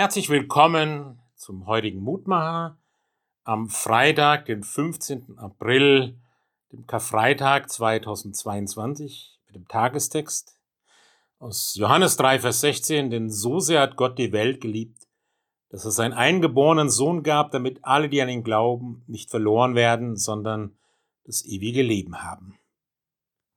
Herzlich willkommen zum heutigen Mutmacher am Freitag, den 15. April, dem Karfreitag 2022, mit dem Tagestext aus Johannes 3, Vers 16. Denn so sehr hat Gott die Welt geliebt, dass er seinen eingeborenen Sohn gab, damit alle, die an ihn glauben, nicht verloren werden, sondern das ewige Leben haben.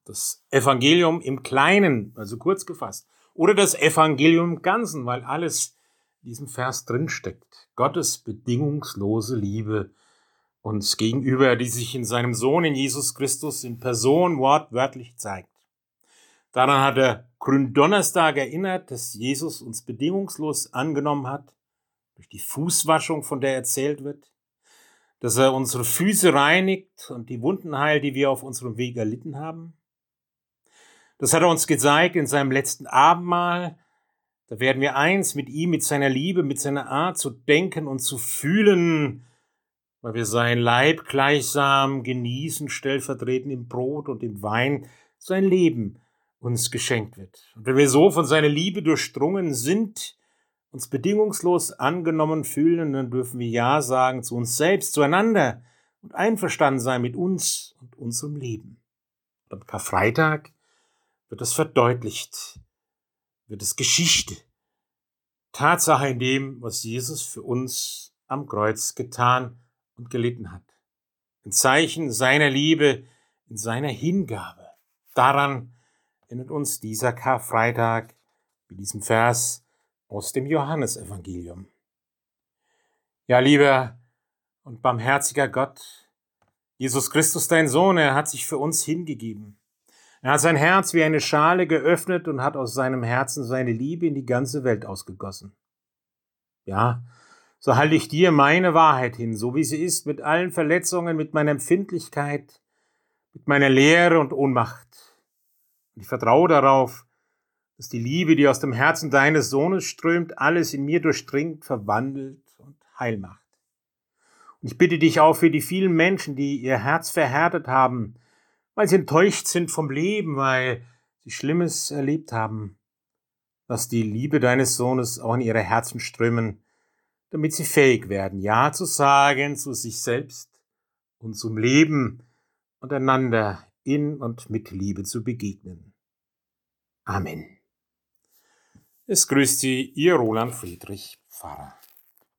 Das Evangelium im Kleinen, also kurz gefasst, oder das Evangelium im Ganzen, weil alles diesem Vers drinsteckt. Gottes bedingungslose Liebe uns gegenüber, die sich in seinem Sohn, in Jesus Christus, in Person wortwörtlich zeigt. Daran hat der Gründonnerstag erinnert, dass Jesus uns bedingungslos angenommen hat, durch die Fußwaschung, von der erzählt wird, dass er unsere Füße reinigt und die Wunden heilt, die wir auf unserem Weg erlitten haben, das hat er uns gezeigt in seinem letzten Abendmahl. Da werden wir eins mit ihm, mit seiner Liebe, mit seiner Art zu denken und zu fühlen, weil wir sein Leib gleichsam genießen, stellvertretend im Brot und im Wein, sein Leben uns geschenkt wird. Und wenn wir so von seiner Liebe durchdrungen sind, uns bedingungslos angenommen fühlen, dann dürfen wir Ja sagen zu uns selbst, zueinander und einverstanden sein mit uns und unserem Leben. Und am Karfreitag wird es verdeutlicht, wird es Geschichte, Tatsache in dem, was Jesus für uns am Kreuz getan und gelitten hat. Ein Zeichen seiner Liebe, in seiner Hingabe. Daran erinnert uns dieser Karfreitag mit diesem Vers aus dem Johannesevangelium. Ja, lieber und barmherziger Gott, Jesus Christus, dein Sohn, er hat sich für uns hingegeben. Er hat sein Herz wie eine Schale geöffnet und hat aus seinem Herzen seine Liebe in die ganze Welt ausgegossen. Ja, so halte ich dir meine Wahrheit hin, so wie sie ist, mit allen Verletzungen, mit meiner Empfindlichkeit, mit meiner Leere und Ohnmacht. Und ich vertraue darauf, dass die Liebe, die aus dem Herzen deines Sohnes strömt, alles in mir durchdringt, verwandelt und heil macht. Und ich bitte dich auch für die vielen Menschen, die ihr Herz verhärtet haben, weil sie enttäuscht sind vom Leben, weil sie Schlimmes erlebt haben. Lass die Liebe deines Sohnes auch in ihre Herzen strömen, damit sie fähig werden, Ja zu sagen zu sich selbst und zum Leben und einander in und mit Liebe zu begegnen. Amen. Es grüßt Sie, Ihr Roland Friedrich Pfarrer.